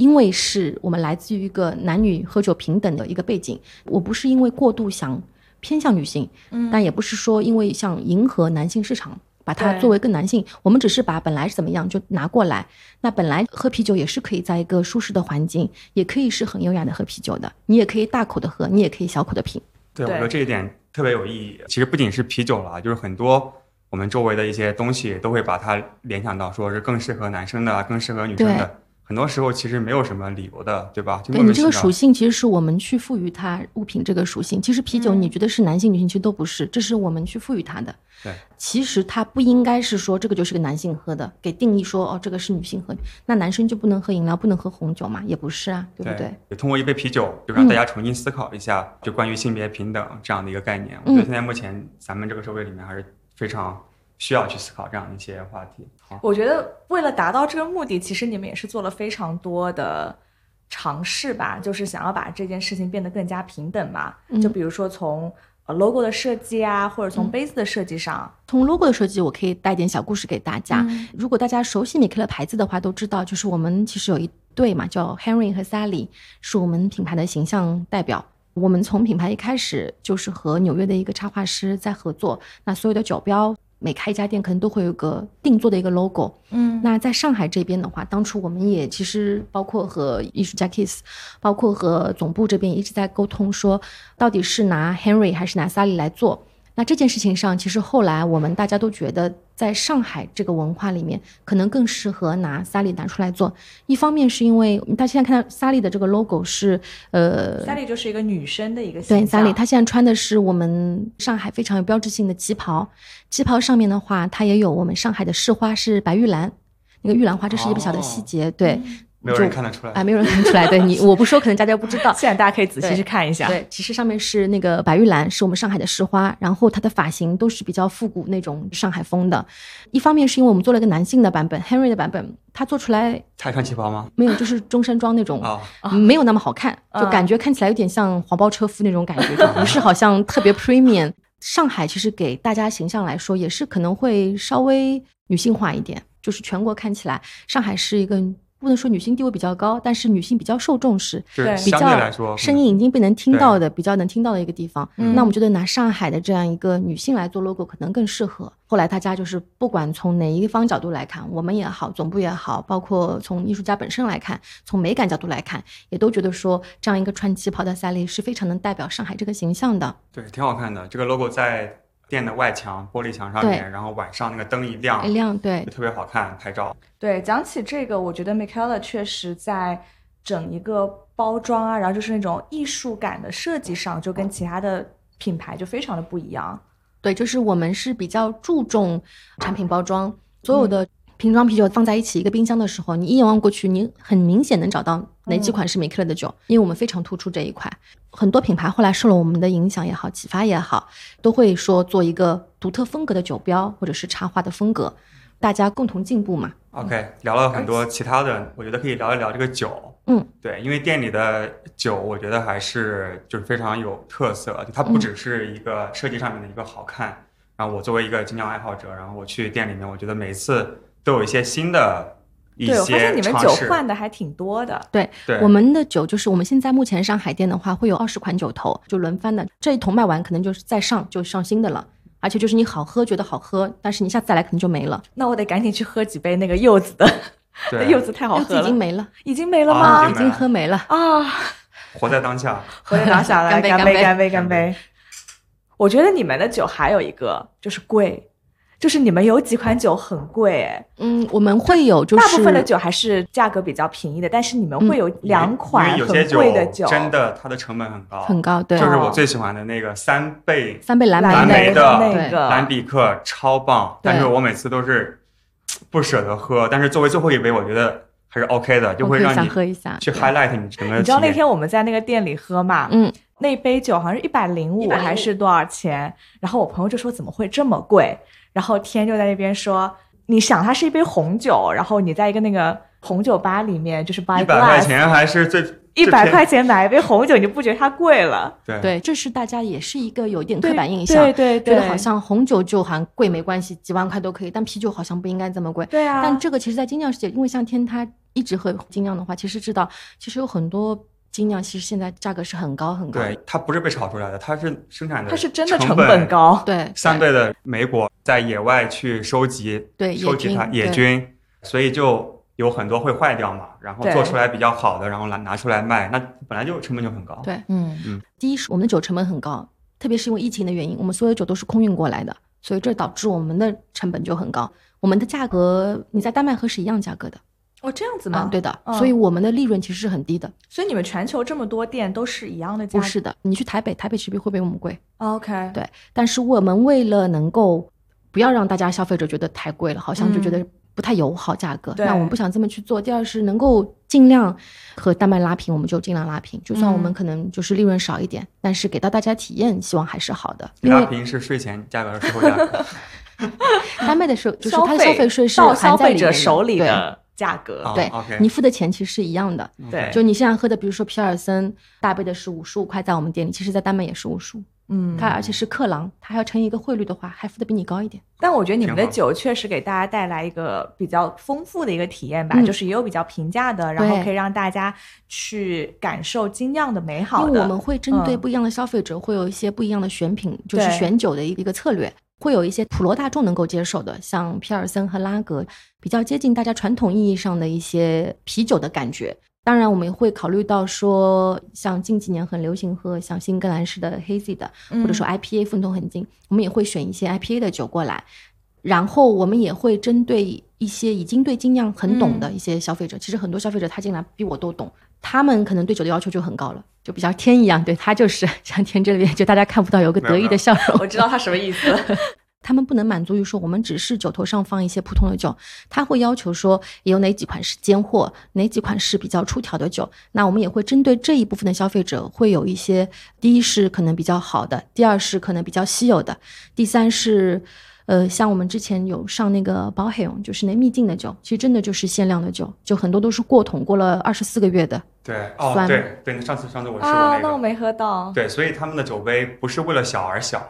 因为是我们来自于一个男女喝酒平等的一个背景，我不是因为过度想偏向女性，嗯但也不是说因为想迎合男性市场，把它作为更男性，我们只是把本来是怎么样就拿过来。那本来喝啤酒也是可以在一个舒适的环境，也可以是很优雅的喝啤酒的，你也可以大口的喝，你也可以小口的品。对，我觉得这一点特别有意义。其实不仅是啤酒了，就是很多我们周围的一些东西都会把它联想到，说是更适合男生的，更适合女生的。很很多时候其实没有什么理由的，对吧？就对你这个属性，其实是我们去赋予它物品这个属性。其实啤酒，嗯你觉得是男性、女性，其实都不是，这是我们去赋予它的。对，其实它不应该是说这个就是个男性喝的，给定义说哦这个是女性喝，那男生就不能喝饮料，不能喝红酒嘛？也不是啊，对不对？也通过一杯啤酒，就让大家重新思考一下，就关于性别平等这样的一个概念。我觉得嗯现在目前咱们这个社会里面还是非常需要去思考这样的一些话题。好，我觉得为了达到这个目的，其实你们也是做了非常多的尝试吧，就是想要把这件事情变得更加平等嘛。嗯就比如说从呃 logo 的设计啊，或者从嗯杯子的设计上，从 logo 的设计，我可以带点小故事给大家。嗯如果大家熟悉米克勒牌子的话，都知道，就是我们其实有一对嘛，叫 Henry 和 Sally，是我们品牌的形象代表。我们从品牌一开始就是和纽约的一个插画师在合作，那所有的酒标。每开一家店，可能都会有个定做的一个 logo。嗯那在上海这边的话，当初我们也其实包括和艺术家 Kiss，包括和总部这边一直在沟通，说到底是拿 Henry 还是拿 Sally 来做。那这件事情上，其实后来我们大家都觉得，在上海这个文化里面，可能更适合拿 Sally 拿出来做。一方面是因为大家现在看到 Sally 的这个 logo 是，呃，，Sally 就是一个女生的一个对形象。，Sally，她现在穿的是我们上海非常有标志性的旗袍，旗袍上面的话，它也有我们上海的市花是白玉兰，那个玉兰花，这是一个小的细节，对，没有人看得出来。啊，没有人看得出来，对你 我不说，可能大家不知道。现在大家可以仔细去看一下。对，其实上面是那个白玉兰，是我们上海的市花，然后它的发型都是比较复古那种上海风的。一方面是因为我们做了一个男性的版本，Henry 的版本，他做出来他也穿旗袍吗？没有就是中山装那种没有那么好看，就啊感觉看起来有点像黄包车夫那种感觉，就不是好像特别 premium。上海其实给大家形象来说，也是可能会稍微女性化一点，就是全国看起来，上海是一个不能说女性地位比较高，但是女性比较受重视，对比较相对来说，声音已经被能听到的、比较能听到的一个地方。嗯那我们觉得拿上海的这样一个女性来做 logo 可能更适合。后来大家就是不管从哪一方角度来看，我们也好，总部也好，包括从艺术家本身来看，从美感角度来看，也都觉得说这样一个穿旗袍的 Sally 是非常能代表上海这个形象的。对，挺好看的。这个 logo 在店的外墙玻璃墙上面，然后晚上那个灯一亮，一亮，对就，特别好看，拍照。对，讲起这个，我觉得 Michaela 确实在整一个包装啊，然后就是那种艺术感的设计上，就跟其他的品牌就非常的不一样。对，就是我们是比较注重产品包装，所有的瓶装啤酒放在一起一个冰箱的时候，你一眼望过去，你很明显能找到哪几款是美克勒的酒，因为我们非常突出这一块。很多品牌后来受了我们的影响也好，启发也好，都会说做一个独特风格的酒标或者是插画的风格，大家共同进步嘛。OK，聊了很多其他的，我觉得可以聊一聊这个酒。嗯，对，因为店里的酒，我觉得还是就是非常有特色，就它不嗯只是一个设计上面的一个好看。然后我作为一个精酿爱好者，然后我去店里面，我觉得每一次都有一些新的一对，我发现你们酒。换的还挺多的。对，对，我们的酒就是我们现在目前上海店的话，会有二十款酒头，就轮番的。这一桶卖完，可能就是再上就上新的了。而且就是你好喝，觉得好喝，但是你下次再来可能就没了。那我得赶紧去喝几杯那个柚子的，对柚子太好柚子已，经没了，已经没了啊吗？已经喝没了。啊，活在当下。活在当下来，干杯干杯，干杯！我觉得你们的酒还有一个就是贵，就是你们有几款酒很贵，哎，嗯，我们会有就是大部分的酒还是价格比较便宜的，但是你们会有两款很贵的酒，真的它的成本很高，很高，对，就是我最喜欢的那个三倍三倍蓝莓蓝莓的那个蓝比克超棒，但是我每次都是不舍得喝，但是作为最后一杯，我觉得还是 OK 的，就会让你喝一下。去 highlight 你整个你知道那天我们在那个店里喝嘛，嗯，那杯酒好像是一百零五105还是多少钱？然后我朋友就说怎么会这么贵？然后天就在那边说，你想它是一杯红酒，然后你在一个那个红酒吧里面就是 buy 一百块钱还是最一百块钱，买一杯红酒，你就不觉得它贵了？对对，这是大家也是一个有一点刻板印象，对对对，觉得好像红酒就好像贵没关系，几万块都可以，但啤酒好像不应该这么贵。对啊，但这个其实，在精酿世界，因为像天他一直喝精酿的话，其实知道，其实有很多精酿，其实现在价格是很高很高。对，它不是被炒出来的，它是生产的，它是真的成成本。高。对，三倍的美果在野外去收集，对收集它野野菌，所以就有很多会坏掉嘛，然后做出来比较好的，然后拿拿出来卖，那本来就成本就很高。对嗯，第一是我们的酒成本很高，特别是因为疫情的原因，我们所有酒都是空运过来的，所以这导致我们的成本就很高。我们的价格你在丹麦喝是一样价格的，哦，这样子吗？嗯，对的，嗯所以我们的利润其实是很低的。所以你们全球这么多店都是一样的价格？不是的，你去台北，台北势必会比我们贵。OK，对，但是我们为了能够不要让大家消费者觉得太贵了，好像就觉得不太友好价格，对那我们不想这么去做。第二是能够尽量和丹麦拉平，我们就尽量拉平，就算我们嗯可能就是利润少一点，但是给到大家体验，希望还是好的。因为拉平是税前价格还是税后价格？丹麦的税就是消它的消费税是到含消费者手里对的价格。哦对你付的钱其实是一样的。对就你现在喝的，比如说皮尔森大杯的是五十五块，在我们店里，其实在丹麦也是五十五。嗯，它而且是克朗，它还要乘以一个汇率的话，还付的比你高一点。但我觉得你们的酒确实给大家带来一个比较丰富的一个体验吧，嗯就是也有比较平价的，然后可以让大家去感受精酿的美好的。因为我们会针对嗯不一样的消费者，会有一些不一样的选品，就是选酒的一一个策略。会有一些普罗大众能够接受的，像皮尔森和拉格，比较接近大家传统意义上的一些啤酒的感觉。当然，我们也会考虑到说，像近几年很流行喝像新英格兰式的 hazy 的，或者说 IPA 风头很劲，我们也会选一些 IPA 的酒过来。然后我们也会针对一些已经对精酿很懂的一些消费者，其实很多消费者他进来比我都懂，他们可能对酒的要求就很高了，就比较天一样，对他就是 像天这边，就大家看不到有个得意的笑容。我知道他什么意思。他们不能满足于说我们只是酒头上放一些普通的酒，他会要求说有哪几款是尖货，哪几款是比较出挑的酒。那我们也会针对这一部分的消费者，会有一些第一是可能比较好的，第二是可能比较稀有的，第三是。呃，像我们之前有上那个包黑勇，就是那秘境的酒，其实真的就是限量的酒，就很多都是过桶过了二十四个月的。对，哦，对对，上次上次我试过啊，那个，那我没喝到。对，所以他们的酒杯不是为了小而小，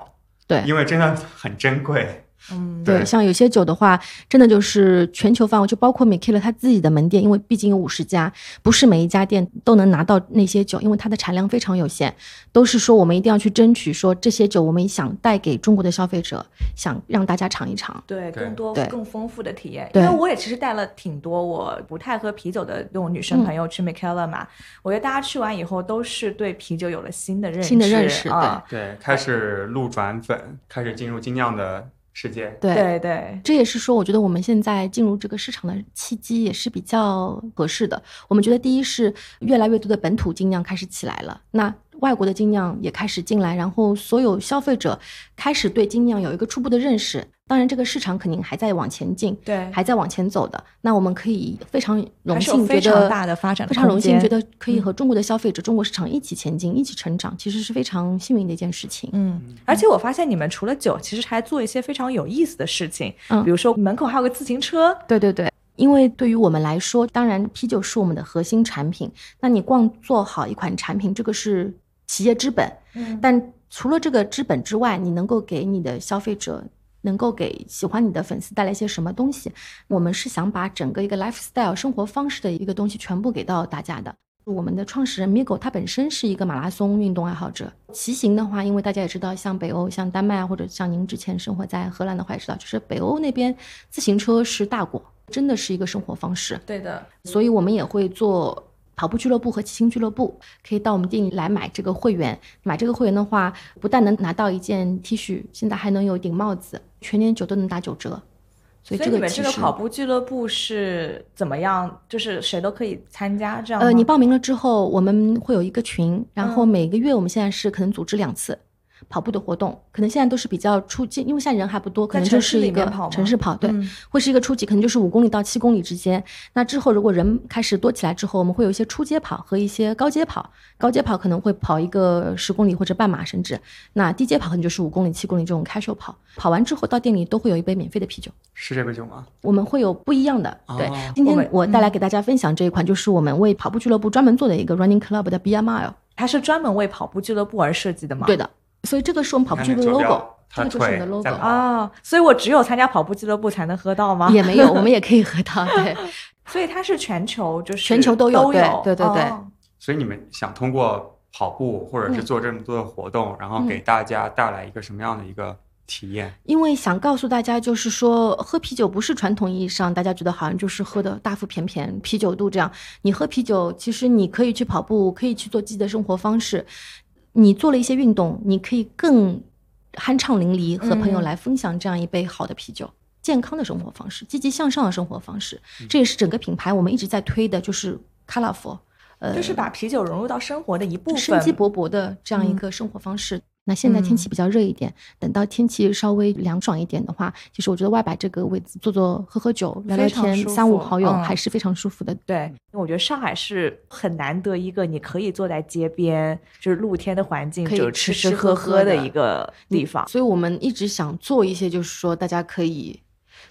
对因为真的很珍贵。嗯，对，像有些酒的话，真的就是全球范围，就包括 Mikela 他自己的门店，因为毕竟有五十家，不是每一家店都能拿到那些酒，因为它的产量非常有限。都是说我们一定要去争取，说这些酒我们想带给中国的消费者，想让大家尝一尝。对，更多更丰富的体验。因为我也其实带了挺多我不太喝啤酒的那种女生朋友去 Mikela 嘛，我觉得大家去完以后都是对啤酒有了新的认识，新的认识啊。对，开始路转粉，开始进入精酿的世界。对对对，这也是说，我觉得我们现在进入这个市场的契机也是比较合适的。我们觉得，第一是越来越多的本土精酿开始起来了，那外国的精酿也开始进来，然后所有消费者开始对精酿有一个初步的认识。当然，这个市场肯定还在往前进，对还在往前走的。那我们可以非常荣还是有幸，非常觉得大的发展的非常荣幸，觉得可以和中国的消费者、中国市场一起前进、一起成长，其实是非常幸运的一件事情。嗯，而且我发现你们除了酒，其实还做一些非常有意思的事情，嗯比如说门口还有个自行车，对对对，因为对于我们来说，当然啤酒是我们的核心产品。那你光做好一款产品，这个是企业之本。嗯但除了这个之本之外，你能够给你的消费者，能够给喜欢你的粉丝带来一些什么东西？我们是想把整个一个 lifestyle 生活方式的一个东西全部给到大家的。我们的创始人 Migo 他本身是一个马拉松运动爱好者。骑行的话，因为大家也知道，像北欧、像丹麦啊，或者像您之前生活在荷兰的话，也知道，就是北欧那边自行车是大国，真的是一个生活方式。对的，所以我们也会做跑步俱乐部和骑行俱乐部，可以到我们店里来买这个会员。买这个会员的话，不但能拿到一件 T 恤，现在还能有一顶帽子，全年酒都能打九折。所以所以你们这个这个跑步俱乐部是怎么样？就是谁都可以参加这样？呃，你报名了之后，我们会有一个群，然后嗯每个月我们现在是可能组织两次。跑步的活动可能现在都是比较初级，因为现在人还不多，可能就是一个城市跑，对，嗯会是一个初级，可能就是五公里到七公里之间。那之后如果人开始多起来之后，我们会有一些初阶跑和一些高阶跑。高阶跑可能会跑一个十公里或者半马，甚至那低阶跑可能就是五公里、七公里这种 casual 跑。跑完之后到店里都会有一杯免费的啤酒。是这杯酒吗？我们会有不一样的。对哦，今天我带来给大家分享这一款，就是我们为跑步俱乐部专门做的一个 Running Club 的 Be a Mile。它是专门为跑步俱乐部而设计的吗？对的，所以这个是我们跑步俱乐部的 logo，酒这个就是我们的 logo 啊，所以我只有参加跑步俱乐部才能喝到吗？也没有，我们也可以喝到。对，所以它是全球，就是全球都有都有，对对对对哦所以你们想通过跑步或者是做这么多的活动，然后给大家带来一个什么样的一个体验？因为想告诉大家，就是说喝啤酒不是传统意义上大家觉得好像就是喝的大腹便便、啤酒肚这样。你喝啤酒，其实你可以去跑步，可以去做自己的生活方式。你做了一些运动，你可以更酣畅淋漓，和朋友嗯来分享这样一杯好的啤酒。健康的生活方式，积极向上的生活方式。这也是整个品牌我们一直在推的，就是 colorful，呃，就是把啤酒融入到生活的一部分，生机勃勃的这样一个生活方式。那现在天气比较热一点，等到天气稍微凉爽一点的话，其实我觉得外摆这个位置坐坐喝喝酒、聊聊天，三五好友嗯还是非常舒服的。对，因为我觉得上海是很难得一个你可以坐在街边，就是露天的环境，可以就吃吃吃喝喝的一个地方。所以我们一直想做一些，就是说大家可以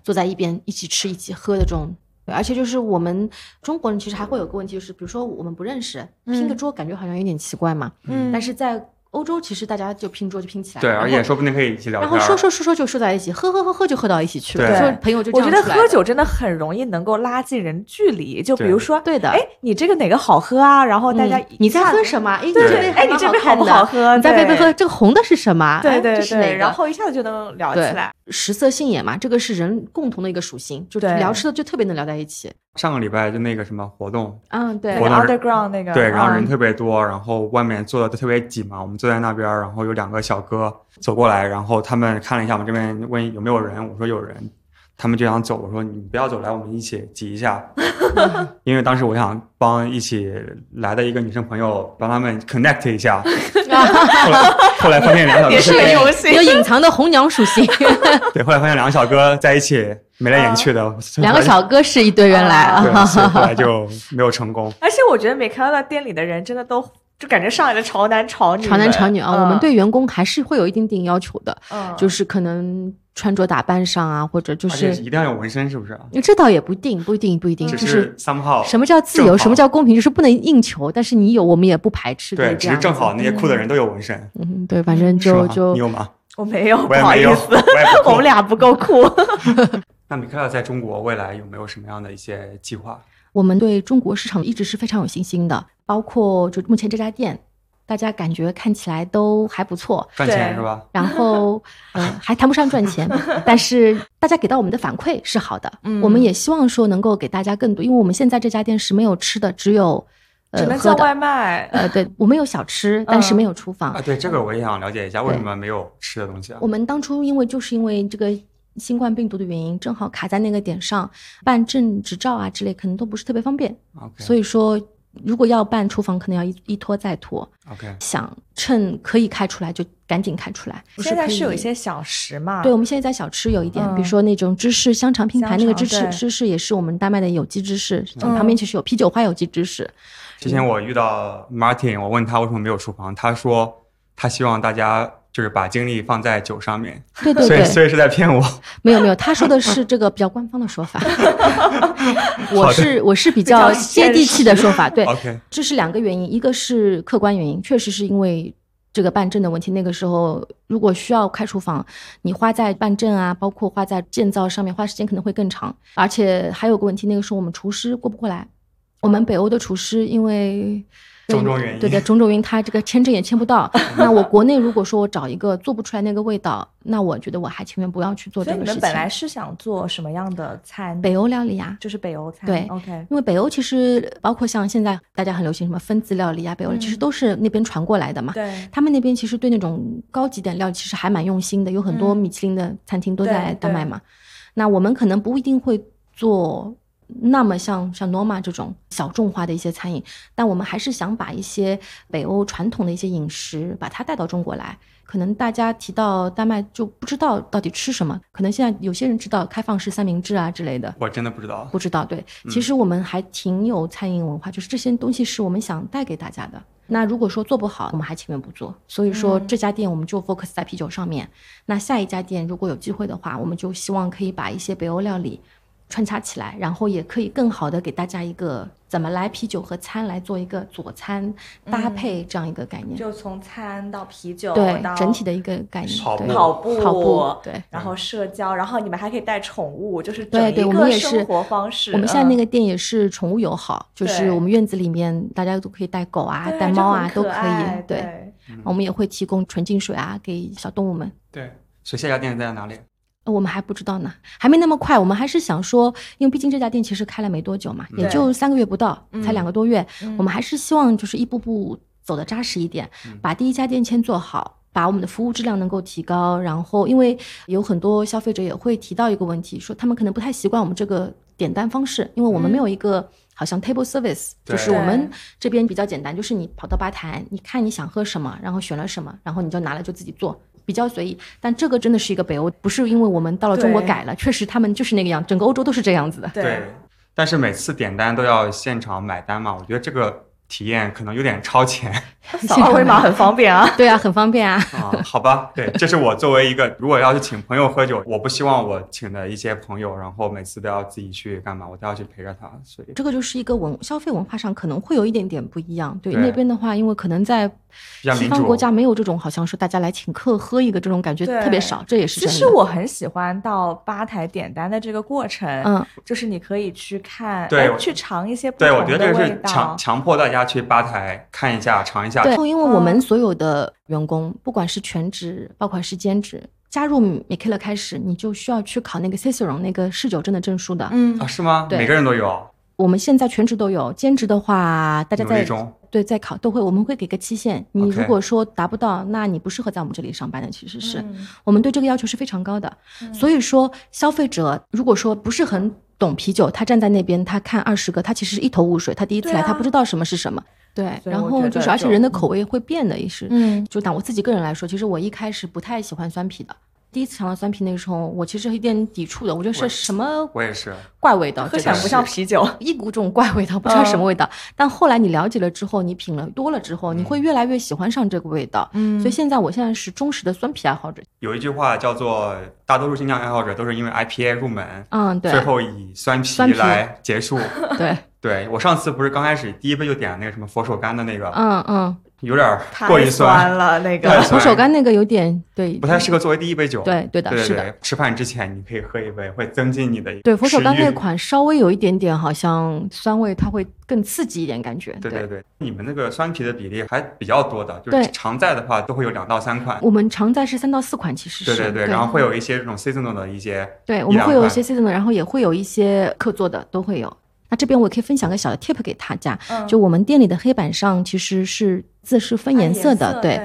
坐在一边一起吃、一起喝的这种。对而且就是我们中国人其实还会有个问题，就是比如说我们不认识，拼个嗯桌感觉好像有点奇怪嘛。嗯但是在欧洲，其实大家就拼桌就拼起来了，对，然后而且说不定可以一起聊天。然后说说说说就说在一起，喝喝喝喝就喝到一起去了，对就朋友就这我觉得喝酒真的很容易能够拉近人距离，就比如说，对的哎，你这个哪个好喝啊？然后大家嗯你在喝什么？对这杯还蛮哎你这杯好不好喝你在杯杯喝这个红的是什么？哎对对对，然后一下子就能聊起来。食色性也嘛，这个是人共同的一个属性，就对聊吃的就特别能聊在一起。上个礼拜就那个什么活动，嗯，对 underground 那个，对，然后人嗯特别多，然后外面坐的都特别挤嘛，我们坐在那边，然后有两个小哥走过来，然后他们看了一下我们这边，问有没有人，我说有人，他们就想走，我说你不要走，来我们一起挤一下，因为当时我想帮一起来的一个女生朋友帮他们 connect 一下，后来后来发现两个小哥也是有隐藏的红娘属性，对，后来发现两个小哥在一起眉来眼去的，两个小哥是一堆人来对，啊。所以后来就没有成功。而且我觉得美康乐店里的人真的都就感觉上海的潮男潮女，潮男潮女啊，嗯我们对员工还是会有一定定要求的，嗯就是可能穿着打扮上啊，或者就而且是一定要有纹身，是不是啊？这倒也不一定，不一定，不一定，只就是是 somehow 什么叫自由，什么叫公平，就是不能硬求，但是你有，我们也不排斥。对，只是正好那些酷的人都有纹身，嗯，对，反正？就就你有吗？我没有，我也没有，不好意思，我也不酷 我们俩不够酷。那米克尔在中国未来有没有什么样的一些计划？我们对中国市场一直是非常有信心的，包括就目前这家店，大家感觉看起来都还不错，赚钱是吧？然后 呃还谈不上赚钱，但是大家给到我们的反馈是好的，嗯我们也希望说能够给大家更多，因为我们现在这家店是没有吃的，只有只能叫外。卖。呃，对，我们有小吃，但是没有厨房。啊，对，这个我也想了解一下，为什么没有吃的东西啊我？们当初因为就是因为这个新冠病毒的原因，正好卡在那个点上，办证执照啊之类可能都不是特别方便，OK 所以说如果要办厨房，可能要一一拖再拖。OK，想趁可以开出来就赶紧开出来。现在是有一些小食嘛，对，我们现在在小吃有一点，嗯比如说那种芝士香肠拼盘，那个芝士芝士也是我们丹麦的有机芝士，嗯旁边其实有啤酒花有机芝士。之前我遇到 Martin，我问他为什么没有厨房，他说他希望大家就是把精力放在酒上面，对 对对，所以所以是在骗我。没有没有，他说的是这个比较官方的说法，我是我是比较比较接地气的说法，对，OK，这是两个原因，一个是客观原因，确实是因为这个办证的问题。那个时候如果需要开厨房，你花在办证啊，包括花在建造上面花时间可能会更长。而且还有个问题，那个时候我们厨师过不过来，我们北欧的厨师因为。种种原因对的，种种原因，他这个签证也签不到。那我国内如果说我找一个做不出来那个味道，那我觉得我还情愿不要去做这个事情。们本来是想做什么样的菜？北欧料理啊，就是北欧菜。对，OK，因为北欧其实包括像现在大家很流行什么分子料理啊，北欧其实嗯都是那边传过来的嘛。对，他们那边其实对那种高级点料理其实还蛮用心的，有很多嗯米其林的餐厅都在丹麦嘛。那我们可能不一定会做那么像像 Norma 这种小众化的一些餐饮，但我们还是想把一些北欧传统的一些饮食把它带到中国来。可能大家提到丹麦就不知道到底吃什么，可能现在有些人知道开放式三明治啊之类的，我真的不知道。不知道，对，其实我们还挺有餐饮文化，就是这些东西是我们想带给大家的。那如果说做不好，我们还情愿不做。所以说这家店我们就 focus 在啤酒上面。那下一家店如果有机会的话，我们就希望可以把一些北欧料理穿插起来，然后也可以更好的给大家一个怎么来啤酒和餐来做一个佐餐搭配这样一个概念。就从餐到啤酒，对到整体的一个概念，跑步对跑步，跑步，对。然后社交，然后你们还可以带宠物，就是整一对对我们个也是生活方式。我们现在那个个店也是宠物友好，就是我们院子里面大家都可以带狗啊、带猫啊都可以。对，对，我们也会提供纯净水啊给小动物们。对，所以下家店在哪里？呃我们还不知道呢，还没那么快。我们还是想说，因为毕竟这家店其实开了没多久嘛，也就三个月不到，才两个多月。嗯我们还是希望就是一步步走得扎实一点，嗯把第一家店先做好。把我们的服务质量能够提高。然后，因为有很多消费者也会提到一个问题，说他们可能不太习惯我们这个点单方式，因为我们没有一个好像 table service，、就是我们这边比较简单，就是你跑到吧台，你看你想喝什么，然后选了什么，然后你就拿了就自己做。比较随意，但这个真的是一个北欧，不是因为我们到了中国改了，确实他们就是那个样，整个欧洲都是这样子的。对，但是每次点单都要现场买单嘛，我觉得这个体验可能有点超前 扫二维码很方便啊。对啊，很方便啊。啊。好吧，对，这是我作为一个如果要去请朋友喝酒，我不希望我请的一些朋友，然后每次都要自己去干嘛，我都要去陪着他，所以这个就是一个文消费文化上可能会有一点点不一样。对对那边的话，因为可能在西。方国家没有这种好像说大家来请客喝一个这种感觉特别少，这也是其。实我很喜欢到吧台点单的这个过程，嗯，就是你可以去看，对去尝一些不对，我觉得这个是强。强迫大家去吧台看一下、尝一下。对，因为我们嗯所有的员工，不管是全职，包括是兼职，加入 Mikela 开始，你就需要去考那个 Cicerone 那个侍酒证的证书的。嗯啊，是吗？对每个人都有。我们现在全职都有，兼职的话，大家在对在考都会，我们会给个期限。你如果说达不到，那你不适合在我们这里上班的，其实是。嗯我们对这个要求是非常高的。所以说，消费者如果说不是很懂啤酒，他站在那边，他看二十个，他其实是一头雾水。他第一次来，啊他不知道什么是什么。对，然后就是，而且人的口味会变的，也是。嗯，就拿我自己个人来说，其实我一开始不太喜欢酸啤的。第一次尝到酸啤那个时候，我其实有一点抵触的，我觉得是什么我也是。怪味道，喝起来不像啤酒。一股这种怪味道，不知道什么味道。但后来你了解了之后，你品了多了之后，你会越来越喜欢上这个味道。嗯所以现在我现在是忠实的酸啤爱好者。有一句话叫做“大多数精酿爱好者都是因为 IPA 入门，嗯，对最后以酸啤酸啤来结束”对，对我上次不是刚开始第一杯就点了那个什么佛手柑的那个，嗯嗯，有点儿太过于酸了，那对个佛手柑那个有点对，不太适合作为第一杯酒。对对的，是的。吃饭之前你可以喝一杯，会增进你的对佛手柑那款稍微有一点点好像酸味，它会更刺激一点感觉。对对对，你们那个酸啤的比例还比较多的，就对是常在的话都会有两到三款。我们常在是三到四款，其实是对对对，然后会有一些这种 seasonal 的一些，对，我们会有一些 season 的，然后也会有一些客座的，都会有。那这边我也可以分享个小的 tip 给大家，嗯。就我们店里的黑板上其实是字是分颜色的，对，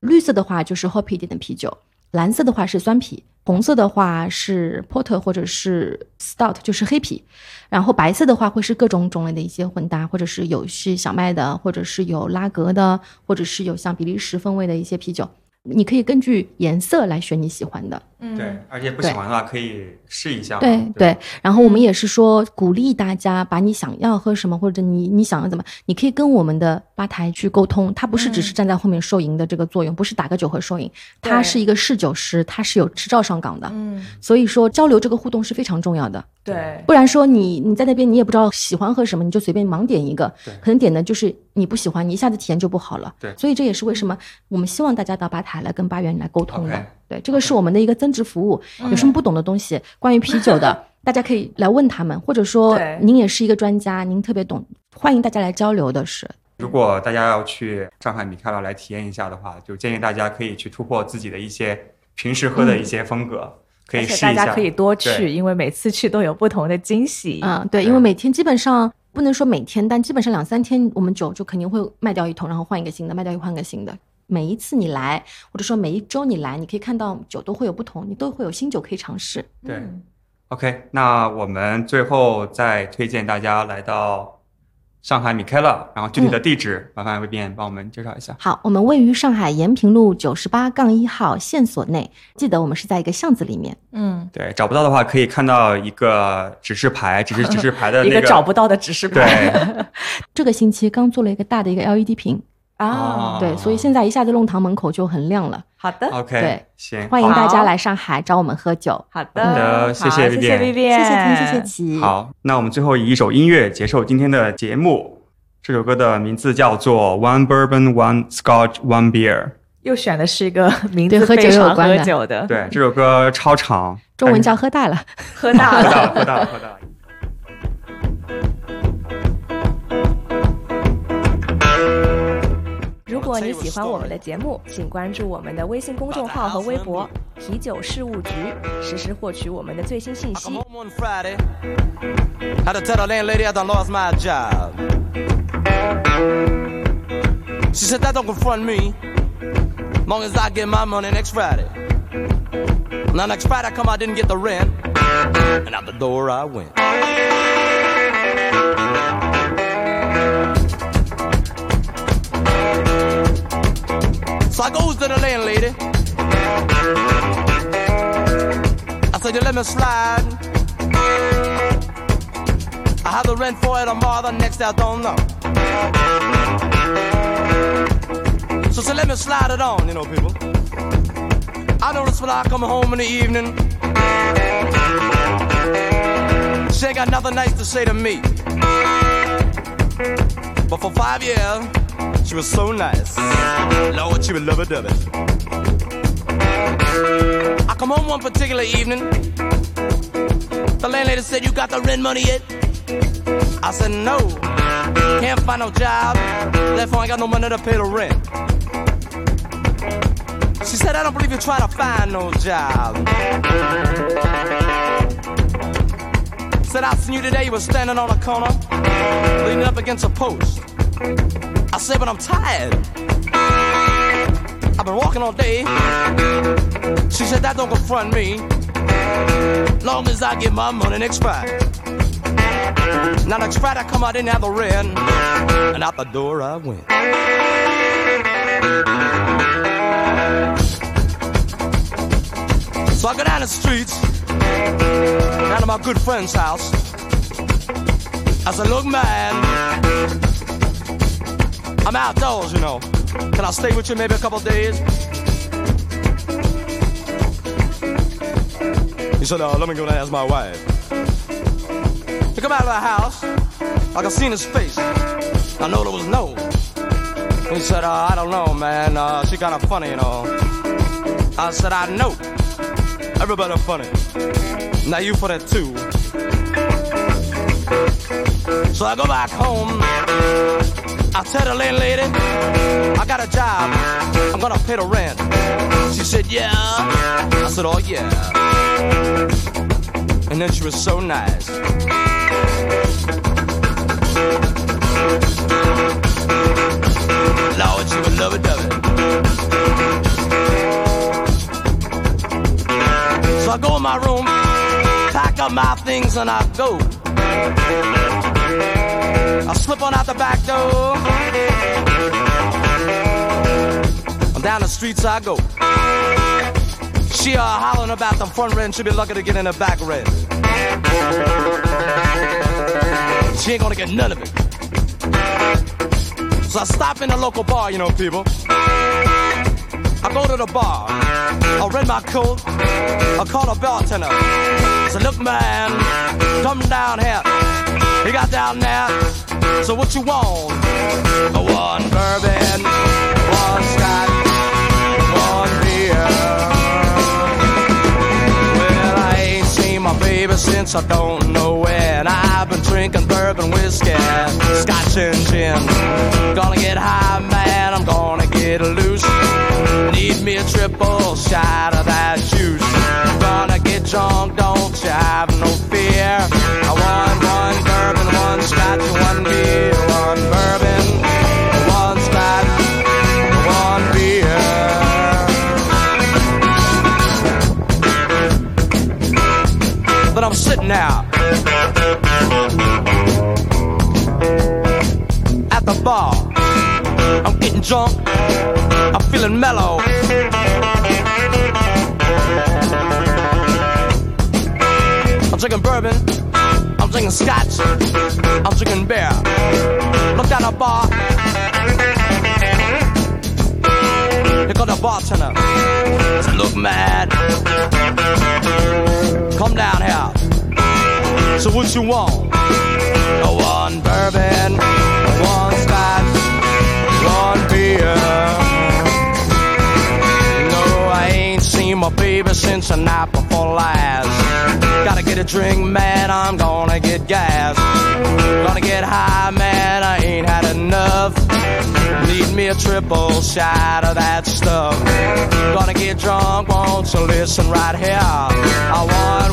绿色的话就是 hoppy 一点的啤酒，蓝色的话是酸啤，红色的话是 porter 或者是 stout，就是黑啤，然后白色的话会是各种种类的一些混搭，或者是有是小麦的，或者是有拉格的，或者是有像比利时风味的一些啤酒，你可以根据颜色来选你喜欢的。嗯对，而且不喜欢的话可以试一下。对对对，然后我们也是说鼓励大家把你想要喝什么，或者你你想要怎么，你可以跟我们的吧台去沟通。他不是只是站在后面收银的这个作用，不是打个酒和收银，他是一个试酒师，他是有执照上岗的。嗯，所以说交流这个互动是非常重要的，对，不然说你你在那边你也不知道喜欢喝什么，你就随便盲点一个，可能点的就是你不喜欢，你一下子体验就不好了。对所以这也是为什么我们希望大家到吧台来跟吧员来沟通的。对，这个是我们的一个增值服务。有什么不懂的东西，关于啤酒的，大家可以来问他们，或者说您也是一个专家，您特别懂，欢迎大家来交流的是。如果大家要去上海米开朗来体验一下的话，就建议大家可以去突破自己的一些平时喝的一些风格，可以而且试一下。大家可以多去，因为每次去都有不同的惊喜。嗯，对，因为每天基本上不能说每天，但基本上两三天，我们酒就肯定会卖掉一桶，然后换一个新的，卖掉一换个新的。每一次你来，或者说每一周你来，你可以看到酒都会有不同，你都会有新酒可以尝试。对嗯 OK，那我们最后再推荐大家来到上海米开乐，然后具体的地址，麻烦魏斌帮我们介绍一下。好，我们位于上海延平路九十八杠一号线索内，记得我们是在一个巷子里面。嗯，对，找不到的话可以看到一个指示牌，只是指示牌的 一那个找不到的指示牌对 这个星期刚做了一个大的一个 LED 屏，啊。哦对，所以现在一下子弄堂门口就很亮了。好的，OK，对行，欢迎大家来上海找我们喝酒。好好的谢，谢谢好谢谢 Vivian 薇谢谢谢谢琪。，好，那我们最后以一首音乐结束今天的节目。这首歌的名字叫做《One Bourbon, One Scotch, One Beer》。又选的是一个名字对喝酒非常喝有关的酒的，对，这首歌超长，中文但叫 喝大了。喝大了。喝大了，喝大了。果你喜欢我们的节目，请关注我们的微信公众号和微博“啤酒事务局”，实时获取我们的最新信 I 息 come。home on Friday. Had to tell the landlady I done lost my job. She said that don't confront me. Long as I get my money next Friday. Now next Friday I come, I didn't get the rent, and out the door I went. So I goes to the landlady. I said, you let me slide. I have the rent for it tomorrow, the next day I don't know. So say, let me slide it on, you know, people. I notice when I come home in the evening, she ain't got nothing nice to say to me. But for five years, she was so nice. Lord, she was love it. I come home one particular evening. The landlady said, You got the rent money yet? I said, No. Can't find no job. Therefore, I ain't got no money to pay the rent. She said, I don't believe you're trying to find no job. Said, I seen you today. You were standing on a corner, leaning up against a post. I said, but I'm tired. I've been walking all day. She said, that don't confront me. Long as I get my money next Friday. Now next Friday I come out, didn't have the rent, and out the door I went. So I go down the streets, down to my good friend's house. I said, look, man, I'm outdoors, you know. Can I stay with you maybe a couple days? He said, uh, let me go and ask my wife. He come out of the house, I could see his face. I know there was no. He said, uh, I don't know, man. Uh, she kind of funny, you know. I said, I know. Everybody funny. Now you funny too. So I go back home. I tell the landlady, I got a job. I'm gonna pay the rent. She said, yeah. I said, oh yeah. And then she was so nice. Lord, she was lovey dovey. So I go in my room, pack up my things, and I go. I slip on out the back door. And down the streets I go. She uh, hollering about the front rent. She'll be lucky to get in the back rent. She ain't gonna get none of it. So I stop in the local bar, you know, people. I go to the bar. I rent my coat. I call a bartender. I say, look, man, come down here. Got down there. So what you want? One bourbon, one scotch, one beer. Well, I ain't seen my baby since I don't know when. I've been drinking bourbon whiskey, scotch and gin. Gonna get high, man. I'm gonna get loose. Need me a triple shot of that juice. Gonna get drunk, don't you have no fear. Out at the bar. I'm getting drunk. I'm feeling mellow. I'm drinking bourbon. I'm drinking scotch. I'm drinking beer. Look down the bar. Here comes the bartender. Said, Look, man. Come down here. So what you want? One bourbon, one scotch, one beer. No, I ain't seen my baby since the night before last. Gotta get a drink, man, I'm gonna get gas. Gonna get high, man, I ain't had enough. Need me a triple shot of that stuff. Gonna get drunk, won't you listen right here? I want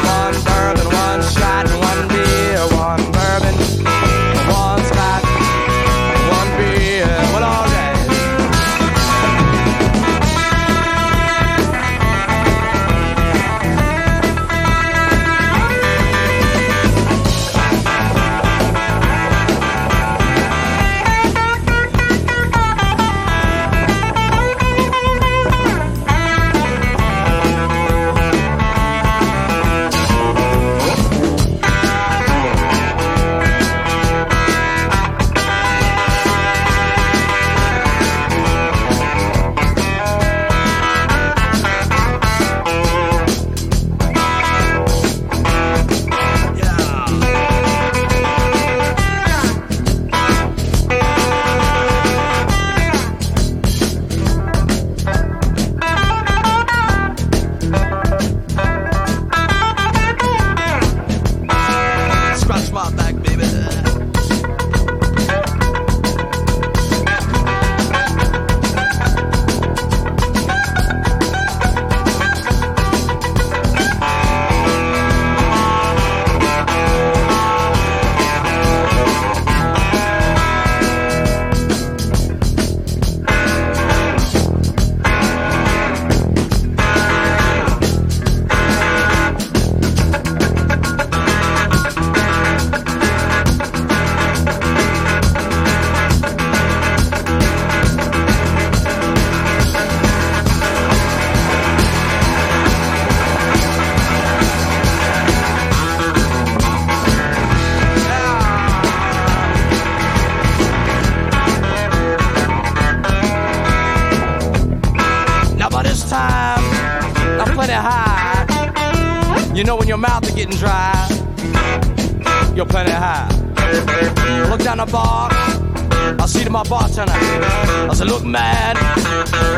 Look down the bar, I see to my bartender. I said, look, man,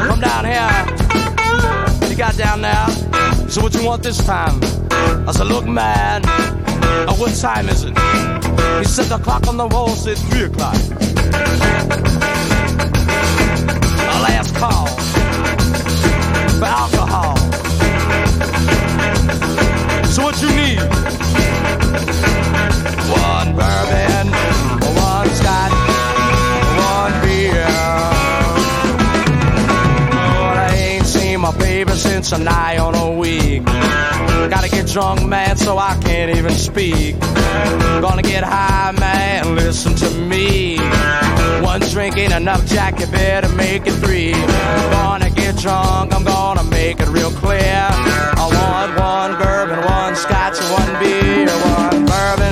come down here. He got down there. So what you want this time? I said, look, man, uh, what time is it? He said the clock on the wall said three o'clock. A last call for alcohol. what you need. One bourbon, one scotch, one beer. But I ain't seen my baby since a night on a week. Gotta get drunk, man, so I can't even speak. Gonna get high, man, listen to me. One drink ain't enough, Jack, you better make it three. Gonna get drunk, I'm gonna make it real clear. I want one girl scotch, one beer, one bourbon.